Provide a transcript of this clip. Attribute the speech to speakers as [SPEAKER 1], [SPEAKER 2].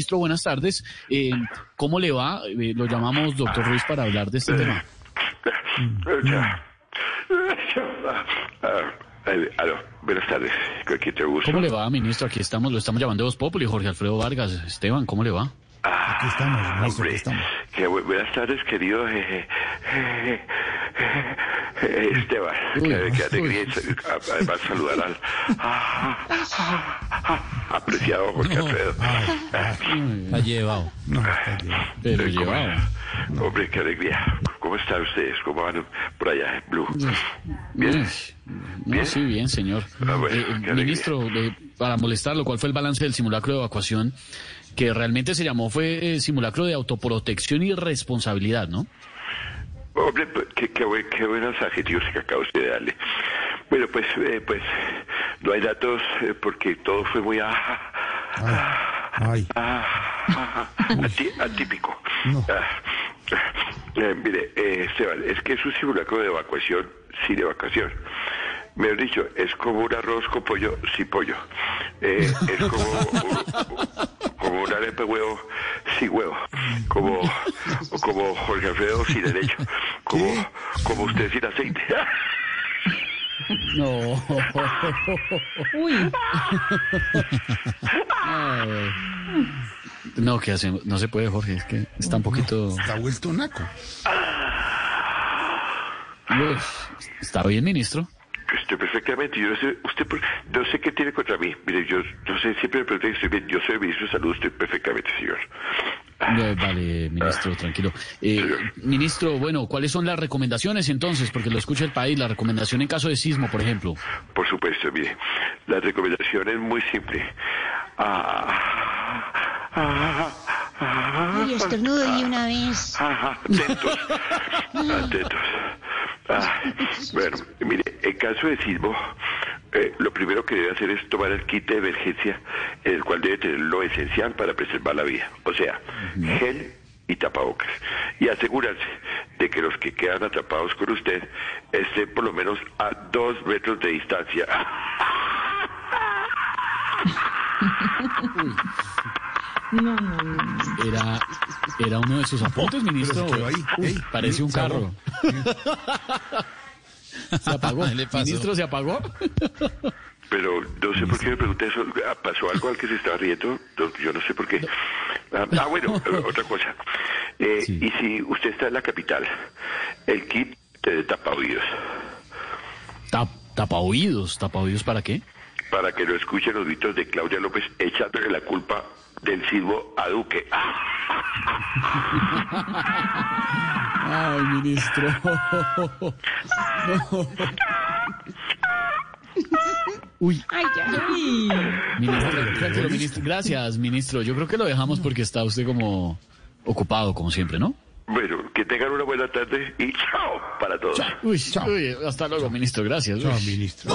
[SPEAKER 1] Ministro, buenas tardes. Eh, ¿Cómo le va? Eh, lo llamamos doctor Ruiz para hablar de este tema.
[SPEAKER 2] Eh, aló, buenas tardes.
[SPEAKER 1] ¿Cómo le va, ministro? Aquí estamos, lo estamos llamando de Voz Populi, Jorge Alfredo Vargas. Esteban, ¿cómo le va?
[SPEAKER 2] Ah,
[SPEAKER 3] Aquí estamos, ministro, aquí estamos.
[SPEAKER 2] que buenas tardes, querido eh, eh, eh, eh, Esteban.
[SPEAKER 1] Uy,
[SPEAKER 2] Qué, alegría además saludar al ah, ah, ah, apreciado Jorge Alfredo.
[SPEAKER 3] Está llevado. No, está llevado.
[SPEAKER 1] Pero
[SPEAKER 2] Eh, ¿cómo-
[SPEAKER 1] llevado.
[SPEAKER 2] Hombre, qué alegría. ¿Cómo están ustedes? ¿Cómo van por allá en Blue? Bien.
[SPEAKER 1] Sí, bien, señor.
[SPEAKER 2] Bueno,
[SPEAKER 1] Eh, ministro, eh, para molestarlo, ¿cuál fue el balance del simulacro de evacuación? Que realmente se llamó fue eh, simulacro de autoprotección y responsabilidad, ¿no?
[SPEAKER 2] Hombre, pues, qué, qué, buen- qué buenos adjetivos que acaba usted de darle. Bueno, pues, eh, pues, no hay datos eh, porque todo fue muy ah, ah,
[SPEAKER 3] Ay,
[SPEAKER 2] ah, atípico.
[SPEAKER 3] No.
[SPEAKER 2] Eh, mire, eh, Esteban, es que es un simulacro de evacuación sin evacuación. Mejor dicho, es como un arroz con pollo sin pollo. Eh, es como un, como un arepa huevo sin huevo. Como, como Jorge Alfredo sin derecho. Como, como usted sin aceite.
[SPEAKER 1] No. Ay. No, ¿qué hacemos? No se puede, Jorge, es que está un poquito...
[SPEAKER 3] está vuelto naco.
[SPEAKER 1] Uf, Está bien, ministro.
[SPEAKER 2] Estoy perfectamente. Yo no sé, usted no sé qué tiene contra mí. Mire, yo no sé, siempre me pregunté si estoy bien. Yo soy el ministro de Salud, estoy.
[SPEAKER 1] Eh, ministro, tranquilo. Eh, ministro, bueno, ¿cuáles son las recomendaciones entonces? Porque lo escucha el país, la recomendación en caso de sismo, por ejemplo.
[SPEAKER 2] Por supuesto, mire, la recomendación es muy simple. Ah, ah, ah,
[SPEAKER 4] Uy, estornudo de una vez.
[SPEAKER 2] ah, atentos, atentos. Ah, bueno, mire, en caso de sismo, eh, lo primero que debe hacer es tomar el kit de emergencia, en el cual debe tener lo esencial para preservar la vida, o sea, gel y tapabocas, y asegurarse de que los que quedan atrapados con usted estén por lo menos a dos metros de distancia.
[SPEAKER 1] Era, era uno de sus apuntes, ministro. Uy, parece un carro. ¿Se apagó?
[SPEAKER 3] ¿Qué le pasó?
[SPEAKER 1] ¿Ministro se apagó?
[SPEAKER 2] Pero no sé por qué me pregunté eso. Ah, ¿Pasó algo al que se estaba riendo? No, Yo no sé por qué. Ah, ah, bueno, otra cosa. Eh,
[SPEAKER 1] Sí.
[SPEAKER 2] Y si usted está en la capital, el kit de tapa oídos,
[SPEAKER 1] Tap, tapa oídos. ¿Tapa oídos para qué?
[SPEAKER 2] para que no escuchen los gritos de Claudia López echándole la culpa del silbo a Duque.
[SPEAKER 1] Ay, ministro. Uy,
[SPEAKER 4] Ay, ya.
[SPEAKER 1] ministro. Gracias, ministro. Yo creo que lo dejamos porque está usted como ocupado, como siempre, ¿no?
[SPEAKER 2] Bueno, que tengan una buena tarde y chao para todos.
[SPEAKER 1] Uy,
[SPEAKER 3] Chao.
[SPEAKER 1] uy, hasta luego, ministro. Gracias.
[SPEAKER 3] Chao,
[SPEAKER 1] Uy.
[SPEAKER 3] ministro.